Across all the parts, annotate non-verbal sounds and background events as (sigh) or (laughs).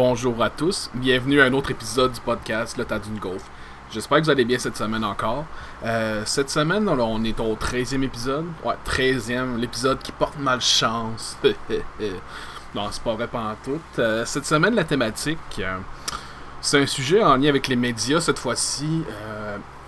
Bonjour à tous, bienvenue à un autre épisode du podcast Le Tas d'une Golf. J'espère que vous allez bien cette semaine encore. Euh, cette semaine, on est au 13e épisode. Ouais, 13e, l'épisode qui porte malchance. (laughs) non, c'est pas vrai tout. Euh, cette semaine, la thématique, euh, c'est un sujet en lien avec les médias cette fois-ci.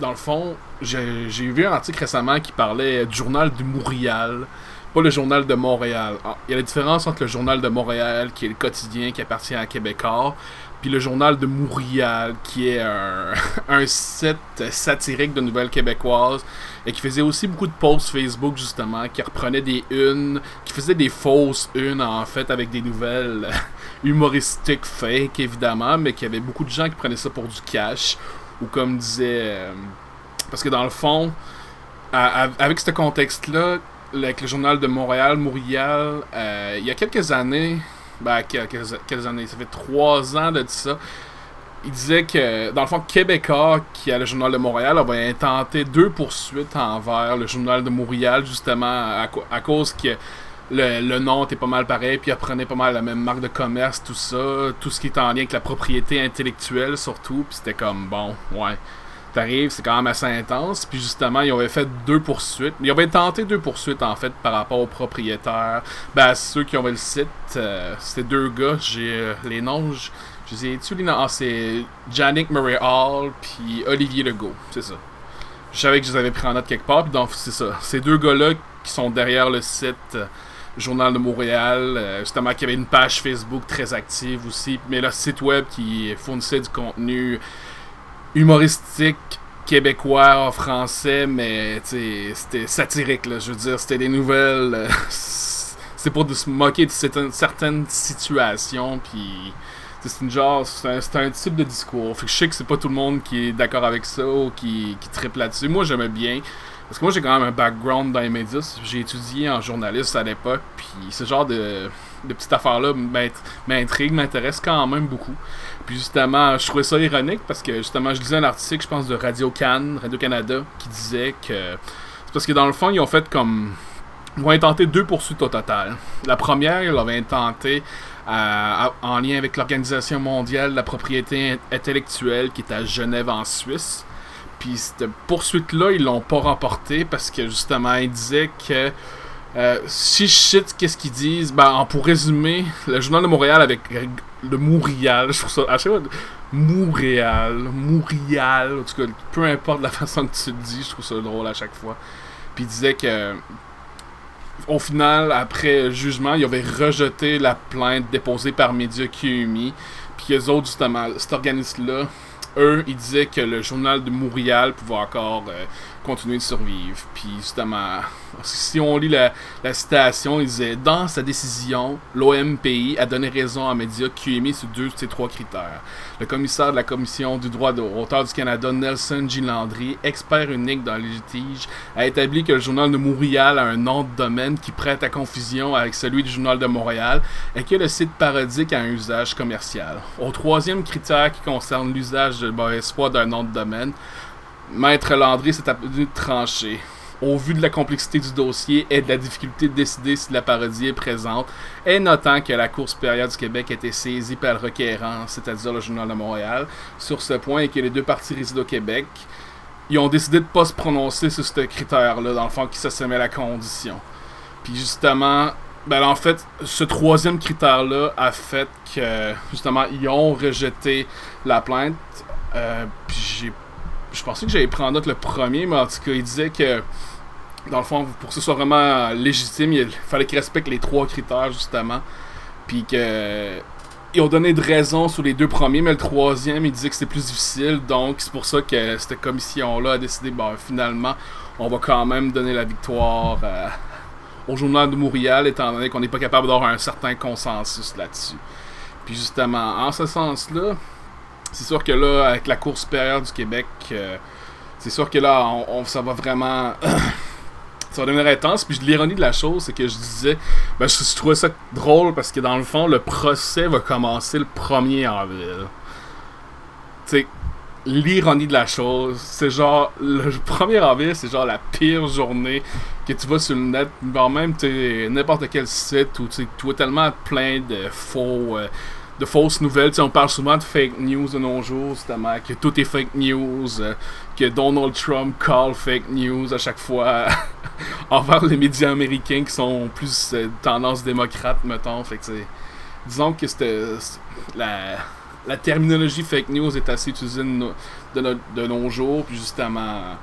dans le fond, j'ai vu un article récemment qui parlait du journal du Montréal pas le journal de Montréal. Ah, il y a la différence entre le journal de Montréal, qui est le quotidien qui appartient à Québécois, puis le journal de Montréal, qui est un, (laughs) un site satirique de nouvelles québécoises, et qui faisait aussi beaucoup de posts Facebook, justement, qui reprenait des unes, qui faisait des fausses unes, en fait, avec des nouvelles (laughs) humoristiques fake, évidemment, mais qui avait beaucoup de gens qui prenaient ça pour du cash, ou comme disait... Euh, parce que dans le fond, avec ce contexte-là, avec le journal de Montréal, Montréal, euh, il y a quelques années, ben, quelques, années, ça fait trois ans de ça, il disait que, dans le fond, Québécois, qui a le journal de Montréal, avait intenté deux poursuites envers le journal de Montréal, justement, à, cause que le, le, nom était pas mal pareil, puis apprenait pas mal la même marque de commerce, tout ça, tout ce qui est en lien avec la propriété intellectuelle, surtout, puis c'était comme, bon, ouais t'arrives, c'est quand même assez intense. Puis justement, ils avaient fait deux poursuites. Ils avaient tenté deux poursuites en fait par rapport aux propriétaires. Ben, ceux qui avaient le site, euh, c'était deux gars. J'ai euh, les noms, je, les ai tu les noms? Ah, c'est Jannick Murray Hall puis Olivier Legault. C'est ça. Je savais que je les avais pris en note quelque part. Puis donc, c'est ça. Ces deux gars-là qui sont derrière le site. Euh, Journal de Montréal, justement, qui avait une page Facebook très active aussi, mais le site web qui fournissait du contenu humoristique québécois en français, mais c'était satirique, là, je veux dire, c'était des nouvelles. Euh, (laughs) c'est pour se moquer de certaines, situations, puis c'est une genre, c'est un, type de discours. Fait que je sais que c'est pas tout le monde qui est d'accord avec ça ou qui, qui triple là-dessus. Moi, j'aimais bien. Parce que moi, j'ai quand même un background dans les médias. J'ai étudié en journaliste à l'époque. Puis ce genre de, de petites affaires-là m'intrigue, m'intéresse quand même beaucoup. Puis justement, je trouvais ça ironique parce que justement, je lisais un article, je pense, de Radio Cannes, Radio-Canada, qui disait que. C'est parce que dans le fond, ils ont fait comme. Ils ont intenté deux poursuites au total. La première, ils l'avaient intenté euh, en lien avec l'Organisation mondiale de la propriété intellectuelle qui est à Genève en Suisse. Puis cette poursuite-là, ils l'ont pas remporté parce que justement, ils disaient que euh, si je cite qu'est-ce qu'ils disent, ben, pour résumer, le journal de Montréal avec le Montréal, je trouve ça à chaque fois, Montréal, Montréal, en tout cas, peu importe la (laughs) façon que tu le dis, je trouve ça drôle à chaque fois. Puis il disait que, au final, après jugement, il avait rejeté la plainte déposée par Média QMI, puis les autres, justement, cet organisme-là, eux, ils disaient que le journal de Montréal pouvait encore euh, continuer de survivre. Puis justement, si on lit la, citation, il disait Dans sa décision, l'OMPI a donné raison à médias qui émis sur deux de ces trois critères. Le commissaire de la Commission du droit d'auteur du Canada, Nelson G. Landry, expert unique dans les litiges, a établi que le journal de Montréal a un nom de domaine qui prête à confusion avec celui du journal de Montréal et que le site parodique a un usage commercial. Au troisième critère qui concerne l'usage de mauvaise foi d'un nom de domaine, Maître Landry s'est appelé tranché. Au vu de la complexité du dossier et de la difficulté de décider si la parodie est présente, et notant que la Cour supérieure du Québec a été saisie par le requérant, c'est-à-dire le Journal de Montréal, sur ce point et que les deux parties résident au Québec, ils ont décidé de ne pas se prononcer sur ce critère-là, dans le fond, qui s'assemblait à la condition. Puis justement, ben en fait, ce troisième critère-là a fait que, justement, ils ont rejeté la plainte. Euh, puis j'ai je pensais que j'allais prendre note le premier, mais en tout cas, il disait que, dans le fond, pour que ce soit vraiment légitime, il fallait qu'il respecte les trois critères, justement. Puis que. Ils ont donné de raison sur les deux premiers, mais le troisième, il disait que c'était plus difficile. Donc, c'est pour ça que cette commission-là a décidé, bon, finalement, on va quand même donner la victoire euh, au journal de Montréal, étant donné qu'on n'est pas capable d'avoir un certain consensus là-dessus. Puis justement, en ce sens-là, c'est sûr que là, avec la Cour supérieure du Québec, euh, c'est sûr que là, on, ça va vraiment. (clears throat) ça va devenir intense. Puis l'ironie de la chose, c'est que je disais, ben, je, trouvais ça drôle parce que dans le fond, le procès va commencer le 1er avril. Tu l'ironie de la chose, c'est genre, le (laughs) 1er avril, c'est genre la pire journée que tu vas sur le net, voire même n'importe quel site où tu vois tellement plein de faux. Euh, de fausses nouvelles. on parle souvent de fake news de nos jours, justement, que tout est fake news, euh, que Donald Trump call fake news à chaque fois (laughs) envers les médias américains qui sont plus euh, tendance démocrate, mettons. Fait que disons que c'était la, terminologie fake news est assez utilisée de, de nos jours, puis justement,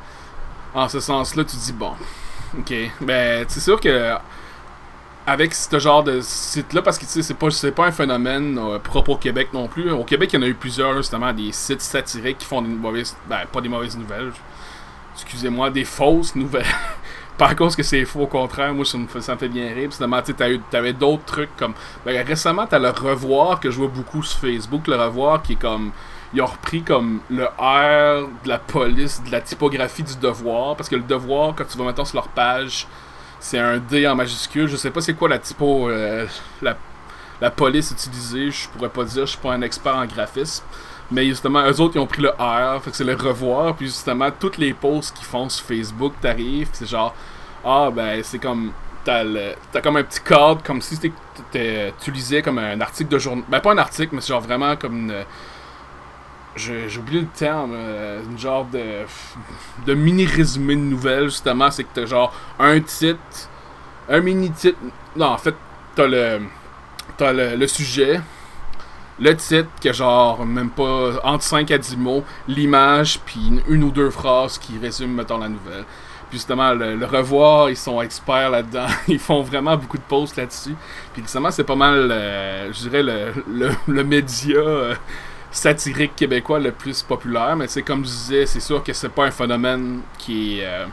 en ce sens-là, tu dis bon, ok, ben c'est sûr que avec ce genre de site-là, parce que c'est pas, pas un phénomène euh, propre au Québec non plus. Au Québec, il y en a eu plusieurs, justement, des sites satiriques qui font des mauvaises. Ben, pas des mauvaises nouvelles. Excusez-moi, des fausses nouvelles. (laughs) pas à cause que c'est faux, au contraire, moi ça me, fait, ça me fait bien rire. Justement, tu avais d'autres trucs comme. Ben, récemment, t'as le revoir que je vois beaucoup sur Facebook, le revoir qui est comme. Ils ont repris comme le R de la police, de la typographie du devoir. Parce que le devoir, quand tu vas maintenant sur leur page, c'est un D en majuscule. Je sais pas c'est quoi la typo, euh, la, police utilisée. Je pourrais pas dire, je suis pas un expert en graphisme. Mais justement, eux autres, ils ont pris le R, fait que c'est le revoir. Puis justement, toutes les posts qu'ils font sur Facebook, t'arrives, c'est genre, ah ben, c'est comme, t'as, comme un petit code, comme si tu lisais comme un article de journal. Ben, pas un article, mais c'est genre vraiment comme une j'ai oublié le terme, euh, une genre de, de mini résumé de nouvelles, justement. C'est que t'as genre un titre, un mini titre. Non, en fait, t'as le, le, le sujet, le titre, qui est genre même pas entre 5 à 10 mots, l'image, puis une, ou deux phrases qui résument, mettons, la nouvelle. Puis justement, le, revoir, ils sont experts là-dedans. (laughs) Ils font vraiment beaucoup de posts là-dessus. Puis justement, c'est pas mal, euh, je dirais, le, le, le média. Euh, satirique québécois le plus populaire, mais c'est comme je disais, c'est sûr que c'est pas un phénomène qui est euh,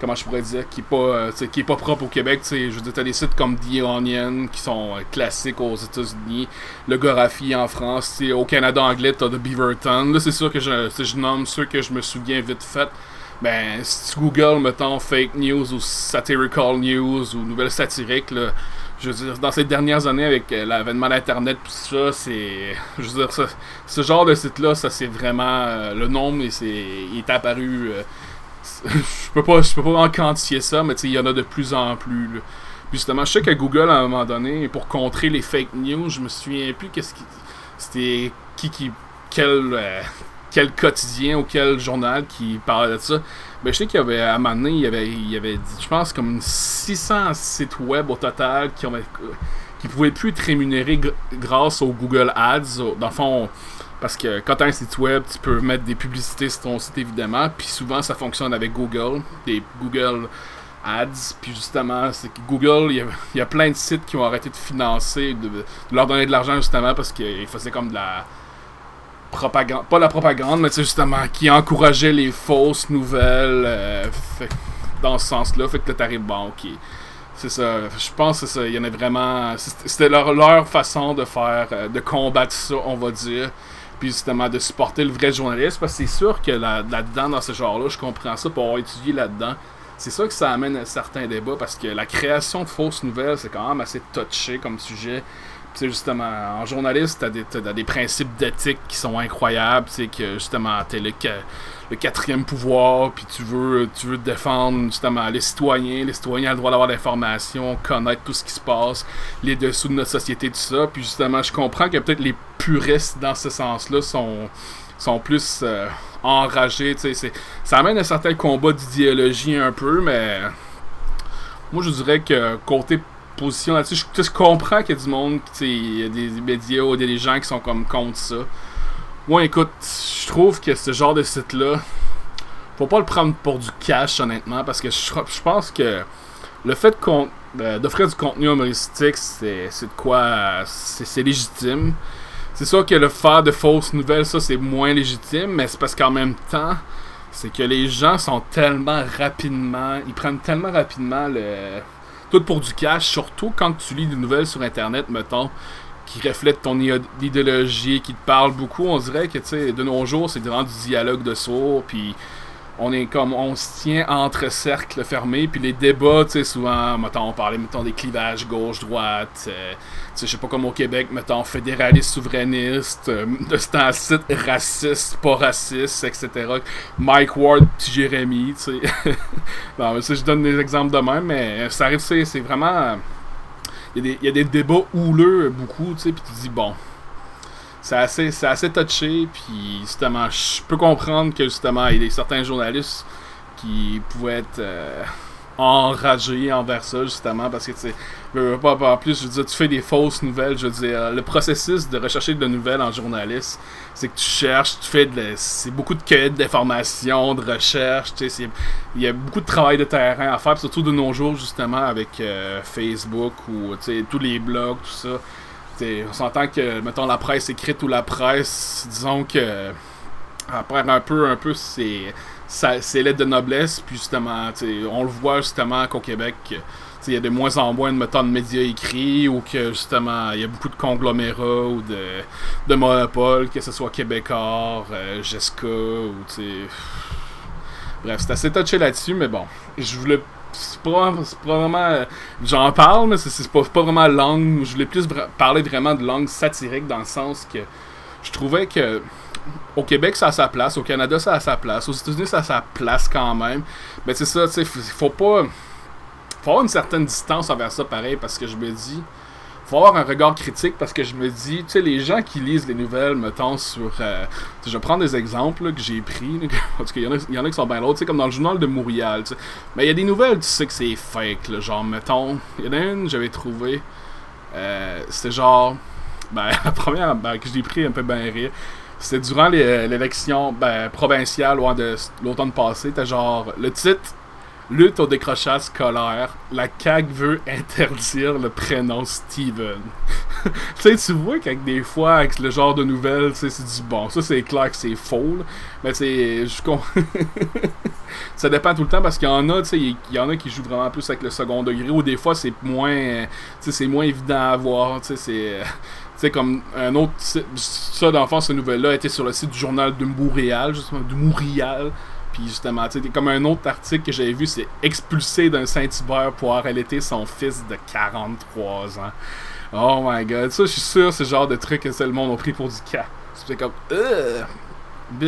comment je pourrais dire qui est pas euh, qui est pas propre au Québec, je veux dire t'as des sites comme The Onion qui sont euh, classiques aux États-Unis, le Gorafi en France, au Canada anglais t'as The Beaverton. Là c'est sûr que je, nomme ceux que je me souviens vite fait. Ben, si tu googles, mettons, fake news ou satirical news ou nouvelles satiriques, je veux dire, dans ces dernières années, avec euh, l'avènement d'Internet, tout ça, c'est. Je veux dire, ce genre de site-là, ça c'est vraiment. Euh, le nombre, et il est apparu. Euh, (laughs) je peux pas je peux pas en quantifier ça, mais il y en a de plus en plus. justement, je sais que Google, à un moment donné, pour contrer les fake news, je me souviens plus qu'est-ce qui. C'était qui qui. Quel, quel quotidien ou quel journal qui parlait de ça. Ben, je sais qu'il y avait, à un moment il y avait, il y avait je pense, comme 600 sites web au total qui, ont, qui pouvaient plus être rémunérés grâce au Google Ads. Dans le fond, parce que quand tu as un site web, tu peux mettre des publicités sur ton site, évidemment. Puis souvent, ça fonctionne avec Google, des Google Ads. Puis justement, c'est que Google, il y, a, plein de sites qui ont arrêté de financer, de, de leur donner de l'argent justement parce qu'ils faisaient comme de la propagande, pas la propagande, mais justement qui encourageait les fausses nouvelles euh, dans ce sens-là. Fait que t'arrives, bon, ok. C'est ça, je pense que c'est ça. Il y en a vraiment. C'était leur, façon de faire, euh, de combattre ça, on va dire. Puis justement, de supporter le vrai journaliste. Parce que c'est sûr que là-dedans, dans ce genre-là, je comprends ça pour avoir étudié là-dedans. C'est sûr que ça amène un certain débat parce que la création de fausses nouvelles, c'est quand même assez touché comme sujet sais, justement, en journaliste, t'as des, as des principes d'éthique qui sont incroyables, tu que justement, t'es le, le quatrième pouvoir, puis tu veux, tu veux défendre justement les citoyens, les citoyens ont le droit d'avoir l'information, connaître tout ce qui se passe, les dessous de notre société, tout ça, puis justement, je comprends que peut-être les puristes dans ce sens-là sont sont plus euh, enragés, tu sais, ça amène un certain combat d'idéologie un peu, mais moi je dirais que côté position là-dessus. Je, comprends qu'il y a du monde, il des médias ou des gens qui sont comme contre ça. Moi, écoute, je trouve que ce genre de site-là, faut pas le prendre pour du cash, honnêtement, parce que je, pense que le fait euh, d'offrir du contenu humoristique, c'est de quoi. C'est légitime. C'est sûr que le faire de fausses nouvelles, ça, c'est moins légitime, mais c'est parce qu'en même temps, c'est que les gens sont tellement rapidement. Ils prennent tellement rapidement le tout pour du cash, surtout quand tu lis des nouvelles sur Internet, mettons, qui reflètent ton idéologie, qui te parlent beaucoup. On dirait que, tu sais, de nos jours, c'est vraiment du dialogue de sourds, puis on est comme on se tient entre cercles fermés puis les débats tu sais souvent mettons on parlait mettons des clivages gauche droite euh, tu sais je sais pas comme au Québec mettons fédéraliste souverainiste euh, de raciste pas raciste etc Mike Ward petit Jérémy tu sais. (laughs) Bon ça je donne des exemples de même mais ça arrive c'est vraiment il y, y a des débats houleux beaucoup tu sais puis tu dis bon c'est assez, c'est assez touché, puis justement, je peux comprendre que justement, il y a certains journalistes qui pouvaient être euh, enragés envers ça, justement, parce que tu sais, en plus, je veux dire, tu fais des fausses nouvelles, je veux dire, le processus de rechercher de nouvelles en journaliste, c'est que tu cherches, tu fais de, c'est beaucoup de cueillette d'informations, de recherche, tu sais, il y a beaucoup de travail de terrain à faire, surtout de nos jours, justement, avec euh, Facebook ou, tu sais, tous les blogs, tout ça on s'entend que, mettons, la presse écrite ou la presse, disons que. Après un peu, un peu, c'est. C'est l'aide de noblesse, puis justement, on le voit justement qu'au Québec, il y a de moins en moins de, mettons, de médias écrits, ou que justement, il y a beaucoup de conglomérats ou de, de monopoles, que ce soit Québécois, euh, Jessica, ou tu Bref, c'est assez touché là-dessus, mais bon, je voulais c'est pas, vraiment. Euh, j'en parle, mais c'est pas, pas vraiment langue. Je voulais plus parler vraiment de langue satirique dans le sens que je trouvais que au Québec, ça a sa place, au Canada, ça a sa place, aux États-Unis, ça a sa place quand même. Mais c'est ça, tu sais, faut pas. Faut avoir une certaine distance envers ça, pareil, parce que je me dis faut avoir un regard critique parce que je me dis, tu sais, les gens qui lisent les nouvelles, mettons, sur. Euh, je prends des exemples que j'ai pris, parce (laughs) qu'il y, y en a qui sont bien l'autre, tu sais, comme dans le journal de Montréal, tu sais. Mais il y a des nouvelles, tu sais que c'est fake, là, genre, mettons, il y en a une, j'avais trouvé, euh, c'était genre. Ben, (laughs) la première ben, que j'ai pris un peu bien rire. C'était durant euh, l'élection ben, provinciale de l'automne passé. C'était genre le titre Lutte au décrochage scolaire. La CAG veut (laughs) interdire le prénom Steven. (laughs) tu sais, tu vois qu'avec des fois, avec le genre de nouvelles, tu sais, c'est du bon. Ça, c'est clair que c'est faux, Mais je (laughs) Ça dépend tout le temps parce qu'il y en a, tu sais, il y en a qui jouent vraiment plus avec le second degré ou des fois, c'est moins, sais, c'est moins évident à voir. Tu sais, c'est. Sais, comme un autre. Ça, d'enfant, cette nouvelle-là était sur le site du journal de Montréal, justement, de Montréal. Puis justement, tu sais, comme un autre article que j'avais vu, c'est expulsé d'un Saint-Hubert pour arrêter son fils de 43 ans. Oh my god, ça, je suis sûr, c'est le genre de truc que le monde a pris pour du cas. C'est comme, euh, Tu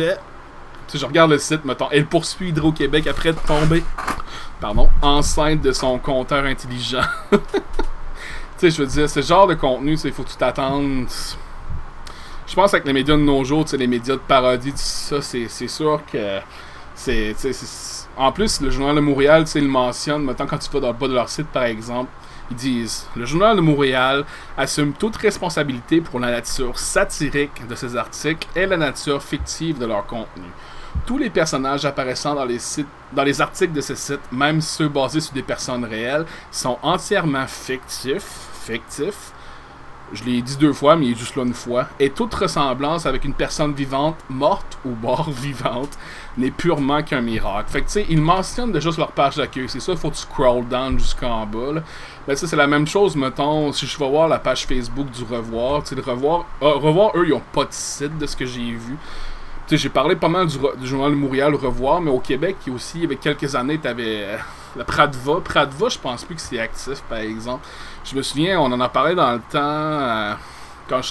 sais, je regarde le site, mettons, elle poursuit Hydro-Québec après de tomber, pardon, enceinte de son compteur intelligent. (laughs) tu sais, je veux dire, ce genre de contenu, il faut tout attendre. Je pense avec les médias de nos jours, tu sais, les médias de parodie, ça, c'est sûr que en plus, le Journal de Montréal, il mentionne, maintenant quand tu vas dans le bas de leur site, par exemple, ils disent Le Journal de Montréal assume toute responsabilité pour la nature satirique de ses articles et la nature fictive de leur contenu. Tous les personnages apparaissant dans les, sites, dans les articles de ce site, même ceux basés sur des personnes réelles, sont entièrement fictifs, fictifs je l'ai dit deux fois, mais il est juste là une fois, et toute ressemblance avec une personne vivante, morte ou mort vivante, n'est purement qu'un miracle. Fait que tu sais, ils mentionnent déjà sur leur page d'accueil, c'est ça, il faut que tu scroll down jusqu'en bas. Là. Ça, c'est la même chose, mettons, si je vais voir la page Facebook du Revoir, tu sais, le Revoir, euh, Revoir, eux, ils ont pas de site de ce que j'ai vu. Tu sais, j'ai parlé pas mal du, journal Montréal Revoir, mais au Québec, aussi, il y avait quelques années, t'avais... Euh, le Pradva. Pradva, je pense plus que c'est actif, par exemple. Je me souviens, on en a parlé dans le temps euh, quand,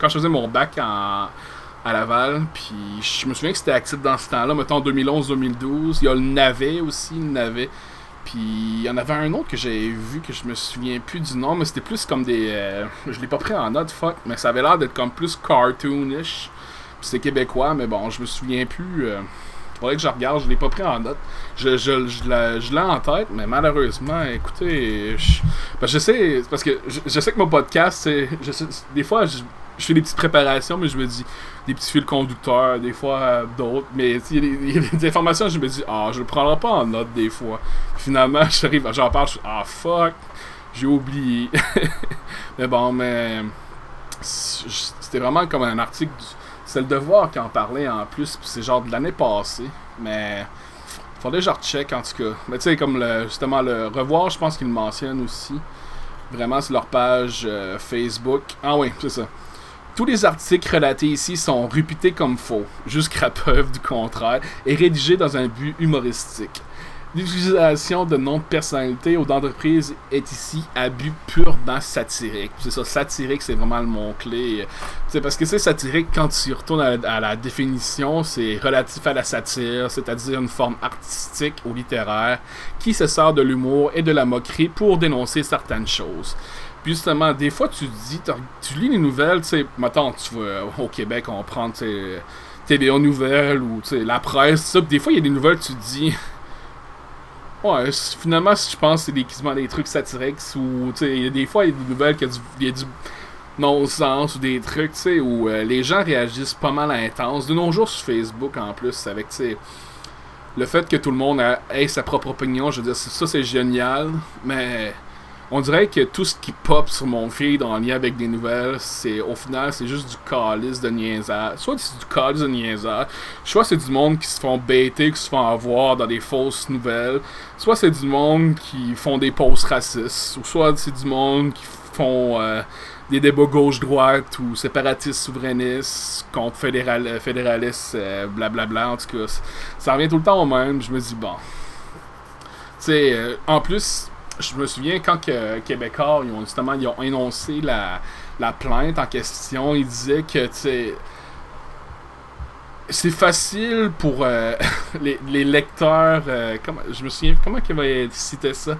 quand je faisais mon bac à Laval. Puis je me souviens que c'était actif dans ce temps-là, mettons 2011-2012. Il y a le navet aussi, le navet. Puis il y en avait un autre que j'avais vu que je me souviens plus du nom, mais c'était plus comme des. Euh, je l'ai pas pris en note, fuck, mais ça avait l'air d'être comme plus cartoonish. C'est québécois, mais bon, je me souviens plus. Euh, faudrait que je regarde, je l'ai pas pris en note. Je, je, je, l'ai en tête, mais malheureusement, écoutez, je, parce que je sais, parce que je, sais que mon podcast, c'est, des fois, je, fais des petites préparations, mais je me dis des petits fils conducteurs, des fois euh, d'autres, mais (laughs) il y, a des informations, je me dis, ah, je le prendrai pas en note des fois. Finalement, (laughs) j'arrive, j'en parle, je suis, ah, fuck, j'ai oublié. (laughs) mais bon, mais c'était vraiment comme un article c'est le devoir qui en parlait en plus, puis c'est genre de l'année passée. Mais faudrait que je recheck en tout cas. Mais tu sais, comme le, justement le revoir, je pense qu'ils le mentionnent aussi. Vraiment, c'est leur page euh, Facebook. Ah oui, c'est ça. Tous les articles relatés ici sont réputés comme faux, jusqu'à (laughs) preuve du contraire, et rédigés dans un but humoristique. L'utilisation de noms de personnalité ou d'entreprise est ici à but purement satirique. C'est ça, satirique, c'est vraiment le mot-clé. C'est parce que c'est satirique quand tu retournes à, la définition, c'est relatif à la satire, c'est-à-dire une forme artistique ou littéraire qui se sert de l'humour et de la moquerie pour dénoncer certaines choses. Puis justement, des fois, tu dis, tu lis les nouvelles, tu sais, mettons, tu vas au Québec, on prend, tu sais, TVA Nouvelles ou, tu sais, la presse, ça. des fois, il y a des nouvelles, tu dis... (laughs) Ouais, finalement, je pense que c'est des, des trucs satiriques ou, tu sais, des fois, il y a des nouvelles qui il y a du non-sens ou des trucs, tu sais, où euh, les gens réagissent pas mal intense. De nos jours sur Facebook, en plus, avec, tu sais, le fait que tout le monde ait sa propre opinion, je veux dire, ça, c'est génial, mais on dirait que tout ce qui pop sur mon feed en lien avec des nouvelles, c'est au final, c'est juste du calice de niaisage. Soit c'est du calice de niaisage, soit c'est du monde qui se font bêter, qui se font avoir dans des fausses nouvelles, soit c'est du monde qui font des posts racistes, ou soit c'est du monde qui font euh, des débats gauche-droite ou séparatistes souverainistes contre fédéral, fédéralistes, blablabla. Euh, bla, en tout cas, ça revient tout le temps au même. Je me dis, bon. Tu sais, euh, en plus, je me souviens quand que Québécois, ils ont justement ils ont énoncé la, la plainte en question, ils disaient que, tu c'est facile pour euh, (laughs) les, les, lecteurs. comment, je me souviens, comment il va citer ça?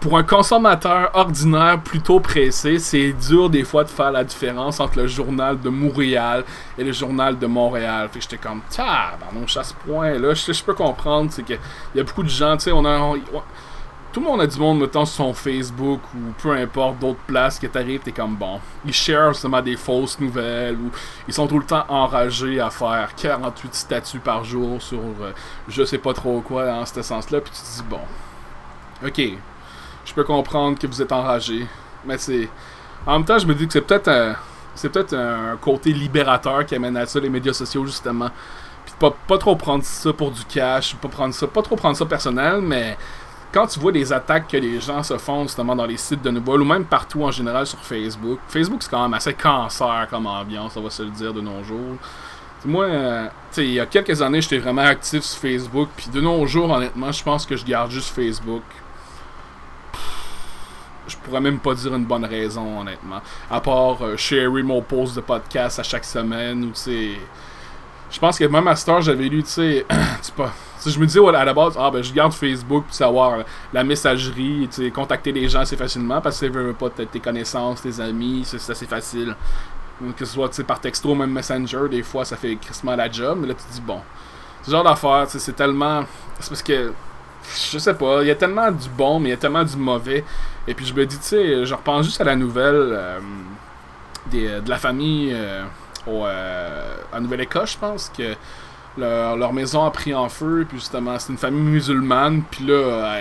Pour un consommateur ordinaire plutôt pressé, c'est dur des fois de faire la différence entre le journal de Montréal et le journal de Montréal. Fait que j'étais comme, tiens, mon chasse point là, je, peux comprendre, c'est qu'il y a beaucoup de gens, tu sais, on a. tout le monde a du monde, mettons, sur son Facebook ou peu importe, d'autres places que t'arrives, t'es comme bon. Ils share justement des fausses nouvelles ou ils sont tout le temps enragés à faire 48 statuts par jour sur euh, je sais pas trop quoi dans ce sens-là, puis tu te dis bon. Ok, je peux comprendre que vous êtes enragé. Mais c'est. En même temps, je me dis que c'est peut-être un. C'est peut-être un côté libérateur qui amène à ça les médias sociaux, justement. Puis pas, pas trop prendre ça pour du cash, pas prendre ça. Pas trop prendre ça personnel, mais quand tu vois les attaques que les gens se font justement dans les sites de nouvelles ou même partout en général sur Facebook, Facebook c'est quand même assez cancer comme ambiance, on va se le dire de nos jours. Moi, euh, il y a quelques années, j'étais vraiment actif sur Facebook, puis de nos jours, honnêtement, je pense que je garde juste Facebook je pourrais même pas dire une bonne raison, honnêtement. À part euh, mon post de podcast à chaque semaine, ou tu sais. Je pense que même à cette j'avais lu, tu sais. (clears throat) pas. je me disais à la base, ah ben je garde Facebook pour savoir la messagerie, tu sais, contacter les gens assez facilement parce que ça veut pas tes connaissances, tes amis, c'est assez facile. Que ce soit par texto ou même Messenger, des fois ça fait crissement la job, mais là tu te dis bon. Ce genre d'affaire, c'est tellement. C'est parce que je sais pas, il y a tellement du bon, mais il y a tellement du mauvais. Et puis je me dis, tu sais, je repense juste à la nouvelle euh, des, de la famille euh, euh, à Nouvelle-Écosse, je pense, que leur, maison a pris en feu, puis justement, c'est une famille musulmane, puis là,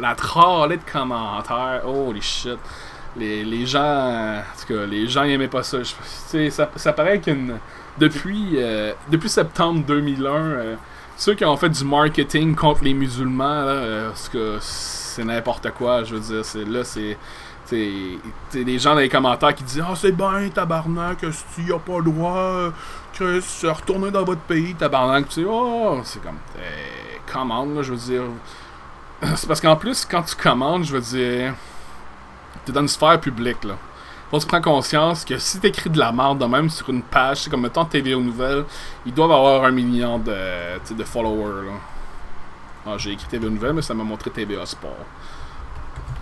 la tralée de commentaires, holy shit. Les, les gens, en tout cas, les gens aimaient pas ça. ça, ça paraît qu'une depuis, depuis septembre 2001, ceux qui ont fait du marketing contre les musulmans, là, que c'est n'importe quoi. Je veux dire, c'est là, c'est. C'est des gens dans les commentaires qui disent Ah, c'est bien, tabarnak, si tu a pas le droit, que se retourner dans votre pays, tabarnak? Tu sais, oh, c'est comme. Eh, commande, là, je veux dire. (clears throat) C'est parce qu'en plus, quand tu commandes, je veux dire. T'es dans une sphère publique, là. Que tu prends conscience que si t'écris de la merde de même sur une page, c'est comme mettons TV aux nouvelles, ils doivent avoir un million de, followers. Ah, j'ai écrit TVA Nouvelle, mais ça m'a montré TVA Sport.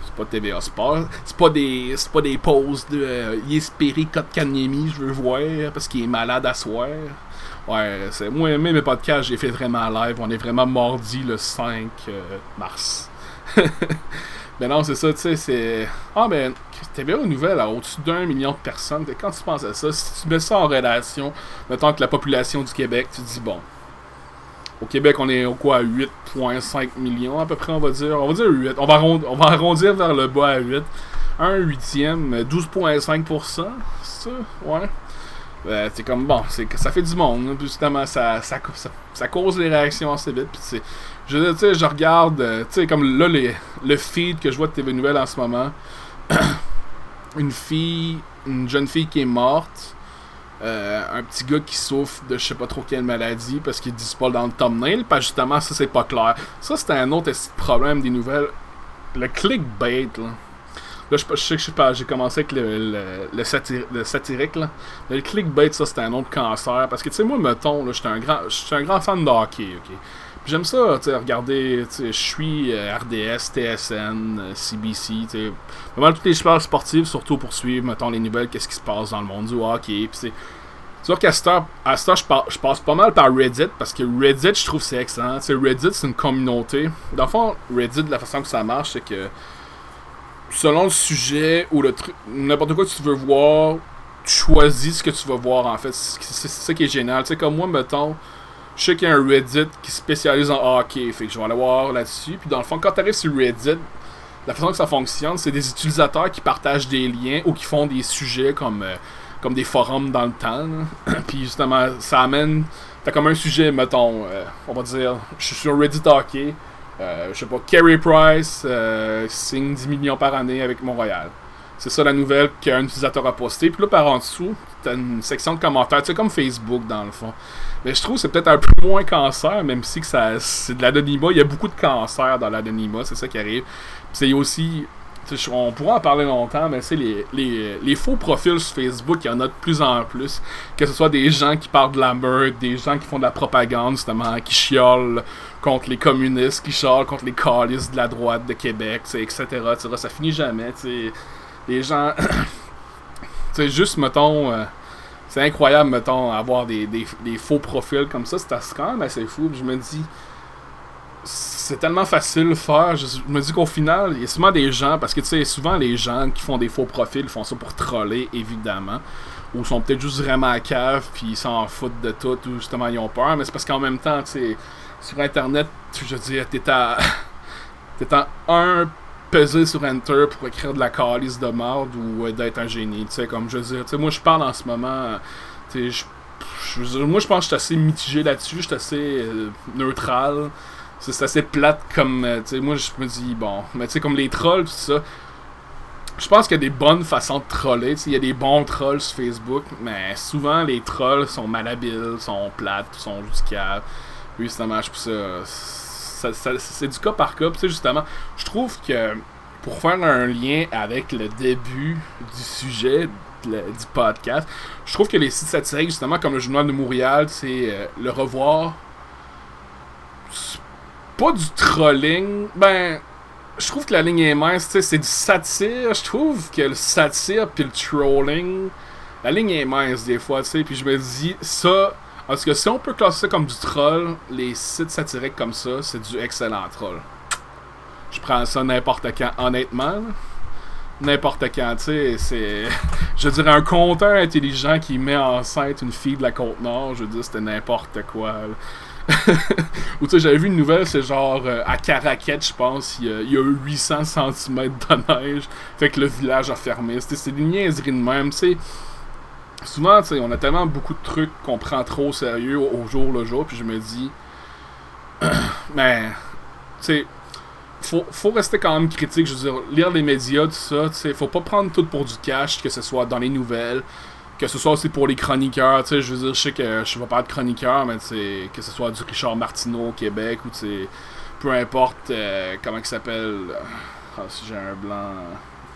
C'est pas TVA Sport. C'est pas des. C'est pas des pauses de euh, Kotkaniemi, je veux voir, parce qu'il est malade à soir. Ouais, c'est. Moi, mes podcasts, j'ai fait vraiment live. On est vraiment mardi le 5 euh, mars. (laughs) ben non, c'est ça, tu sais, c'est. Ah, ben, TVA Nouvelle a au-dessus d'un million de personnes. Quand tu penses à ça, si tu mets ça en relation, mettons que la population du Québec, tu te dis, bon, au Québec, on est au quoi, à 8,5 millions à peu près, on va dire. On va dire 8. On va, on va arrondir vers le bas à 8. Un huitième, 12,5%, c'est ça? Ouais. Ben, c'est comme bon, c'est ça fait du monde. Hein, justement, ça, ça, ça, cause les réactions assez vite. Puis je, sais, je regarde, euh, tu sais, comme là, les, le feed que je vois de TV Nouvelles en ce moment. (clears throat) une fille, une jeune fille qui est morte. Euh, un petit gars qui souffre de je sais pas trop quelle maladie parce qu'il dit pas dans le thumbnail, pas justement ça c'est pas clair. Ça c'était un autre problème des nouvelles. Le clickbait là. Là, je, sais que je sais pas, j'ai commencé avec le, le, satirique, là. Le clickbait, ça, c'était un autre cancer. Parce que, tu sais, moi, mettons, là, j'étais un grand, un grand fan de hockey, ok? J'aime ça, tu sais, regarder, je suis euh, RDS, TSN, CBC, tu sais, toutes les sports sportifs, surtout pour suivre, mettons, les nouvelles, qu'est-ce qui se passe dans le monde du hockey, puis c'est... Tu vois qu'à ce je, je, passe pas mal par Reddit, parce que Reddit, je trouve c'est excellent. Tu sais, Reddit, c'est une communauté. Dans le fond, Reddit, la façon que ça marche, c'est que selon le sujet ou le truc, n'importe quoi que tu veux voir, tu choisis ce que tu vas voir en fait. C'est ça qui est génial. Tu sais, comme moi, mettons, je sais qu'il y a un Reddit qui spécialise en hockey, fait que je vais aller voir là-dessus. Puis dans le fond, quand tu sur Reddit, la façon que ça fonctionne, c'est des utilisateurs qui partagent des liens ou qui font des sujets comme, euh, comme des forums dans le temps. (clears throat) Puis justement, ça amène. T'as comme un sujet, mettons, euh, on va dire, je suis sur Reddit hockey. Euh, je sais pas, Carey Price signe 10 millions par année avec Montréal. C'est ça la nouvelle qu'un utilisateur a posté. Puis là, par en dessous, t'as une section de commentaires. C'est comme Facebook, dans le fond. Mais je trouve que c'est peut-être un peu moins cancer, même si que ça, c'est de l'anonymat. Il y a beaucoup de cancer dans l'anonymat, c'est ça qui arrive. c'est aussi on pourra en parler longtemps, mais c'est les, les, faux profils sur Facebook, il y en a de plus en plus. Que ce soit des gens qui parlent de la meurtre, des gens qui font de la propagande, justement, qui chiolent contre les communistes, qui chiolent contre les calices de la droite de Québec, etc., etc. Ça finit jamais, sais Les gens. (coughs) tu juste, mettons. Euh, c'est incroyable, mettons, avoir des, des, des, faux profils comme ça. C'est quand même assez fou. Je me dis c'est tellement facile de faire. Je, me dis qu'au final, il y a souvent des gens, parce que tu sais, souvent les gens qui font des faux profils font ça pour troller, évidemment. Ou sont peut-être juste vraiment à cave, puis ils s'en foutent de tout, ou justement ils ont peur. Mais c'est parce qu'en même temps, tu sais, sur Internet, je veux dire, t'es à. (laughs) t'es à un peser sur Enter pour écrire de la calice de merde ou d'être un génie. Tu sais, comme je veux dire, moi je parle en ce moment, sais, moi je pense que je suis assez mitigé là-dessus, je suis assez euh, neutral c'est assez plate comme. Euh, moi, je me dis, bon, mais tu sais, comme les trolls, tout ça. Je pense qu'il y a des bonnes façons de troller. Il y a des bons trolls sur Facebook, mais souvent les trolls sont malhabiles, sont plates, sont juste caves. Oui, justement, je trouve c'est du cas par cas. Tu sais, justement, je trouve que pour faire un lien avec le début du sujet du podcast, je trouve que les sites satiriques, justement, comme le Journal de Montréal, c'est euh, le revoir pas du trolling. Ben, je trouve que la ligne est mince, tu sais, c'est du satire. Je trouve que le satire puis le trolling, la ligne est mince des fois, tu sais. Puis je me dis, ça, en tout cas, si on peut classer ça comme du troll, les sites satiriques comme ça, c'est du excellent troll. Je prends ça n'importe quand, honnêtement. N'importe quand, tu sais, c'est. (laughs) Je dirais un compteur intelligent qui met enceinte une fille de la Côte-Nord, je veux dire, c'était n'importe quoi. (laughs) Ou tu sais, j'avais vu une nouvelle, c'est genre euh, à Caraquette, je pense, il y, a, eu 800 cm de neige, fait que le village a fermé. C'était des niaiseries de même, tu sais. Souvent, tu sais, on a tellement beaucoup de trucs qu'on prend trop au sérieux au, jour le jour, puis je me dis, (clears throat) mais, tu sais, faut, faut rester quand même critique. Je veux dire, lire les médias, tout ça, tu sais, faut pas prendre tout pour du cash, que ce soit dans les nouvelles, que ce soit aussi pour les chroniqueurs, tu sais, je veux dire, je sais que je vais pas être chroniqueur, mais tu que ce soit du Richard Martineau au Québec ou tu sais, peu importe euh, comment il s'appelle. Ah, si j'ai un blanc.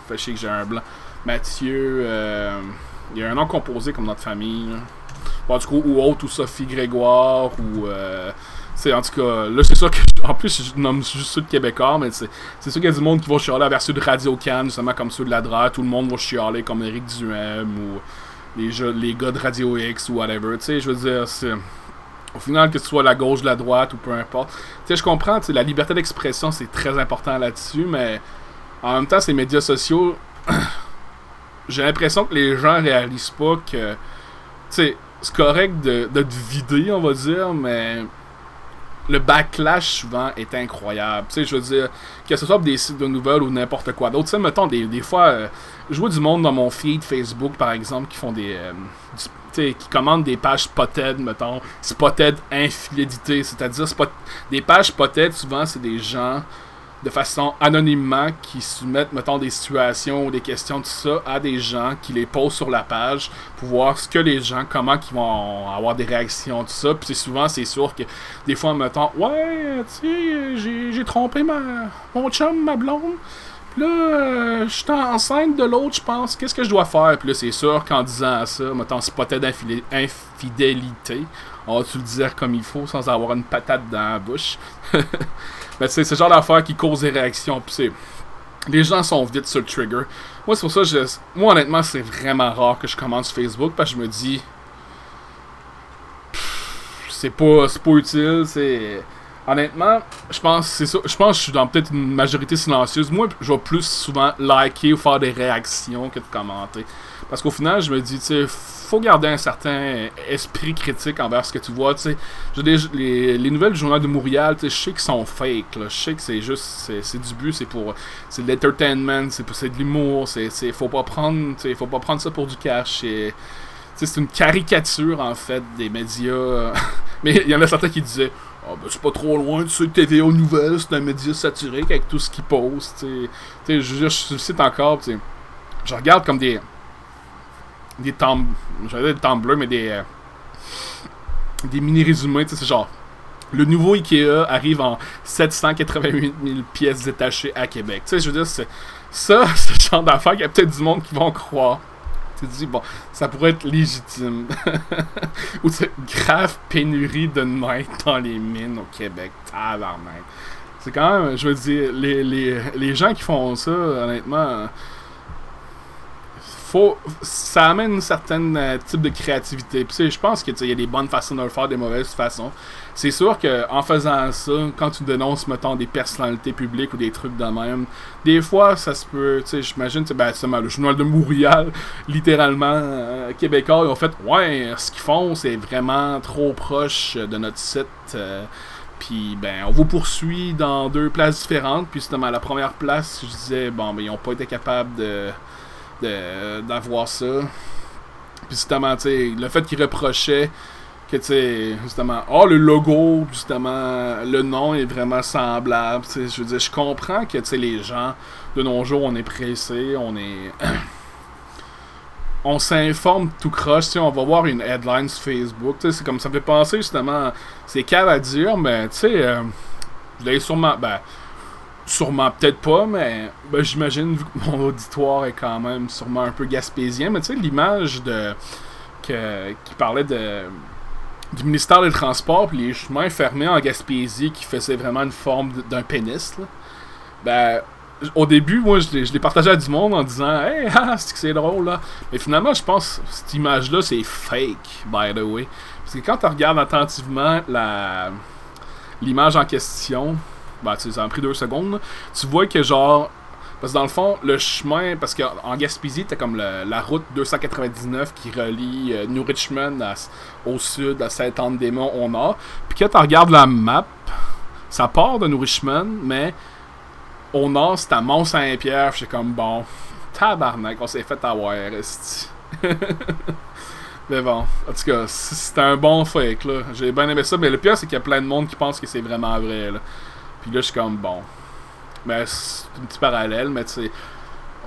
Fait chier que j'ai un blanc. Mathieu. Euh, il y a un nom composé comme notre famille. Bon, du coup, ou autre, ou Sophie Grégoire, ou. Euh, en tout cas, là, c'est sûr que. (laughs) En plus, je nomme juste ceux de Québécois, mais c'est sûr qu'il y a du monde qui va chialer vers ceux de Radio Cannes, justement comme ceux de la droite. Tout le monde va chialer comme Eric Duhem ou les, les gars de Radio X ou whatever. Tu sais, je veux dire. Au final, que ce soit la gauche, la droite ou peu importe. Tu sais, je comprends, la liberté d'expression, c'est très important là-dessus, mais en même temps, ces médias sociaux, (clears throat) j'ai l'impression que les gens réalisent pas que. Tu sais, c'est correct de, de te vider, on va dire, mais le backlash souvent est incroyable. Tu sais, je veux dire, que ce soit des sites de nouvelles ou n'importe quoi d'autre. Tu sais, mettons, des, des fois, euh, je vois du monde dans mon feed Facebook, par exemple, qui font des. Euh, sais, qui commandent des pages spotted, mettons. Spotted infidélité. C'est-à-dire, des pages spotted, souvent, c'est des gens de façon anonymement qui soumettent, mettons, des situations ou des questions, tout ça, à des gens qui les posent sur la page pour voir ce que les gens, comment ils vont avoir des réactions, tout ça. Puis souvent, c'est sûr que des fois, mettons, ouais, tu sais, j'ai trompé ma, mon chum, ma blonde. Puis là, euh, je suis enceinte de l'autre, je pense. Qu'est-ce que je dois faire? Puis là, c'est sûr qu'en disant ça, m'attend spoté d'infidélité. On va-tu le dire comme il faut sans avoir une patate dans la bouche? (laughs) ben, c'est ce genre d'affaire qui cause des réactions. Puis. Les gens sont vite sur le trigger. Moi, c'est pour ça que je. Moi, honnêtement, c'est vraiment rare que je commence Facebook parce que je me dis. C'est pas, pas utile, c'est honnêtement, je pense c'est ça. Je pense que je suis dans peut-être une majorité silencieuse. Moi, je vais plus souvent liker ou faire des réactions que de commenter. Parce qu'au final, je me dis, tu sais, faut garder un certain esprit critique envers ce que tu vois. Tu sais, les, les, nouvelles du journal de Montréal, tu sais, je sais qu'ils sont fake. Là. Je sais que c'est juste, c'est du but, c'est pour, c'est de l'entertainment, c'est c'est de l'humour. C'est, faut pas prendre, tu faut pas prendre ça pour du cash. c'est une caricature en fait des médias. (laughs) Mais il y en a certains qui disaient ah, ben, c'est pas trop loin, tu sais, TVO Nouvelles, c'est un média satirique avec tout ce qu'ils posent, tu sais. Je cite encore, tu sais. Je regarde comme des. Des temps. J'allais des Tumblr, mais des. Euh, des mini-résumés, tu sais, c'est genre. Le nouveau Ikea arrive en 788 000 pièces détachées à Québec. Tu sais, je veux dire, c'est. Ça, (laughs) c'est le genre d'affaires qu'il y a peut-être du monde qui vont croire tu te dis, bon, ça pourrait être légitime. (laughs) Ou c'est grave pénurie de night dans les mines au Québec. Tabarnak. C'est quand même, je veux dire, les, les, les gens qui font ça, honnêtement, faut, ça amène un certain euh, type de créativité. Puis, je pense qu'il y a des bonnes façons de le faire, des mauvaises façons. C'est sûr qu'en faisant ça, quand tu dénonces, mettons, des personnalités publiques ou des trucs de même, des fois, ça se peut, tu sais, j'imagine, ben, le journal de Montréal, (laughs) littéralement, euh, québécois, ils ont fait, ouais, ce qu'ils font, c'est vraiment trop proche de notre site. Euh, puis ben, on vous poursuit dans deux places différentes. Puis justement, à la première place, je disais, bon, ben, ils n'ont pas été capables de d'avoir ça. Puis justement, tu le fait qu'il reprochait que, tu sais, justement, oh, le logo, justement, le nom est vraiment semblable. Je veux dire, je comprends que, tu sais, les gens, de nos jours, on est pressé, on est. (clears throat) on s'informe tout croche, on va voir une headline sur Facebook, c'est comme ça me fait penser justement, c'est calme à dire, mais tu sais, euh, sûrement, ben, Sûrement, peut-être pas, mais ben, j'imagine que mon auditoire est quand même sûrement un peu gaspésien. Mais tu sais, l'image de que, qui parlait de du ministère des Transports puis les chemins fermés en Gaspésie qui faisaient vraiment une forme d'un pénis. Ben, au début, moi, je l'ai partagé à du monde en disant Hey, (laughs) ah, c'est que c'est drôle là. Mais finalement, je pense que cette image-là, c'est fake, by the way. Parce que quand tu regardes attentivement la l'image en question, bah, tu ça a pris deux secondes. Tu vois que genre. Parce que dans le fond, le chemin, parce qu'en Gaspésie, t'as comme la route 299 qui relie euh, New Richmond au sud, à Saint-Anne-des-Monts au nord. Puis quand tu regardes la map, ça part de New Richmond, mais au nord, c'est à Mont-Saint-Pierre. C'est comme bon, tabarnak, on s'est fait avoir, (laughs) Mais bon, en tout cas, c'était un bon fake, là. J'ai bien aimé ça, mais le pire, c'est qu'il y a plein de monde qui pense que c'est vraiment vrai, là. Puis là, je suis comme, bon. Mais c'est un petit parallèle, mais tu sais.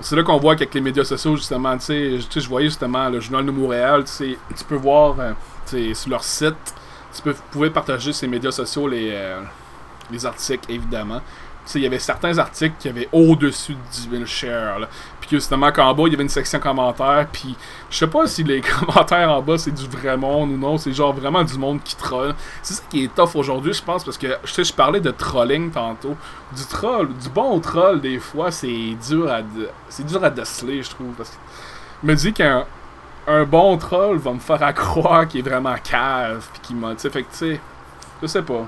C'est là qu'on voit qu'avec les médias sociaux, justement, tu sais, je voyais justement le Journal de Montréal, tu peux voir, euh, sur leur site, tu peux, vous partager sur les médias sociaux les, euh, les articles, évidemment il y avait certains articles qui avaient au-dessus de 10 000 shares. Puis justement, qu'en bas, il y avait une section commentaires. Puis je sais pas (laughs) si les (laughs) commentaires en bas, c'est du vrai monde ou non. C'est genre vraiment du monde qui troll. C'est ça qui est tough aujourd'hui, je pense, parce que je sais, je parlais de trolling tantôt. Du troll, du bon troll, des fois, c'est dur à c'est dur à déceler, je trouve. Parce que me dis qu'un un bon troll va me faire croire qu'il est vraiment cave. Puis qu'il m'a. Fait que tu sais, je sais pas.